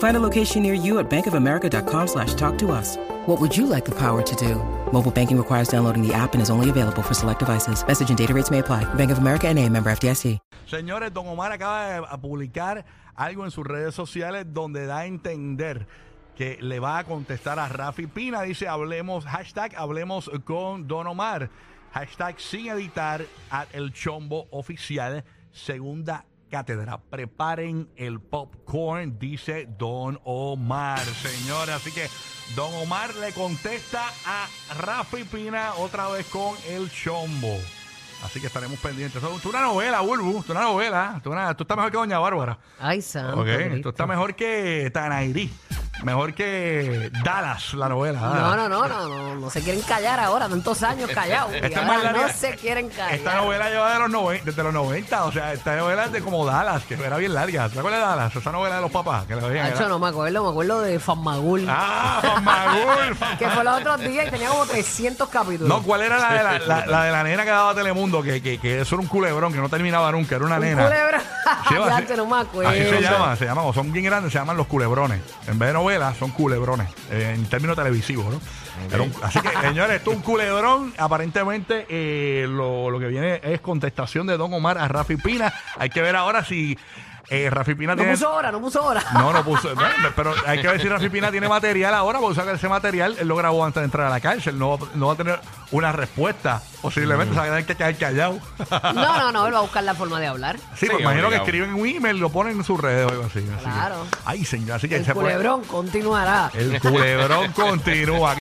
Find a location near you at bankofamerica.com slash talk to us. What would you like the power to do? Mobile banking requires downloading the app and is only available for select devices. Message and data rates may apply. Bank of America and a member FDIC. Señores, Don Omar acaba de publicar algo en sus redes sociales donde da a entender que le va a contestar a Rafi Pina. Dice, hablemos, hashtag hablemos con Don Omar. Hashtag sin editar at el chombo oficial segunda cátedra. Preparen el popcorn, dice Don Omar, señores. Así que Don Omar le contesta a Rafi Pina otra vez con el chombo. Así que estaremos pendientes. Esto es una novela, Bulbu. Esto es una novela. Esto, es una- esto está mejor que Doña Bárbara. Ay, santo. Ok, Cristo. esto está mejor que Tanairi. Mejor que Dallas, la novela. No, no, no, no, no, no se quieren callar ahora, tantos años callados. y Esta es ahora más larga- no se quieren callar. Esta novela lleva de los noven- desde los 90. O sea, esta novela es de como Dallas, que era bien larga. ¿Te acuerdas de Dallas? Esa novela de los papás. Que la veían. Nacho, era- no me acuerdo, me acuerdo de Fanmagul. Ah, Juan Magul. Que fue los otros días y tenía como 300 capítulos. No, ¿cuál era la de la, la- la de la nena que daba Telemundo? Que, que, que eso era un culebrón, que no terminaba nunca, era una Un nena. culebra. Sí, ya así- te no me acuerdo. Así se llama, se o son bien grandes, se llaman los culebrones. En vez de son culebrones, eh, en términos televisivos, ¿no? Un- así que, señores, esto es un culebrón. Aparentemente, eh, lo, lo que viene es contestación de Don Omar a Rafi Pina. Hay que ver ahora si eh, Rafi Pina No tiene. puso hora, no puso hora. No, no puso. no, pero hay que ver si Rafi Pina tiene material ahora, porque saber ese material él lo grabó antes de entrar a la cárcel. No, va- no va a tener una respuesta. Posiblemente se va a tener que quedar callado. No, no, no, él va a buscar la forma de hablar. Sí, pues imagino obligado. que escriben un email, lo ponen en sus redes o algo así. así que- Claro. ay, señor, así que El se puede- culebrón continuará. El culebrón continúa.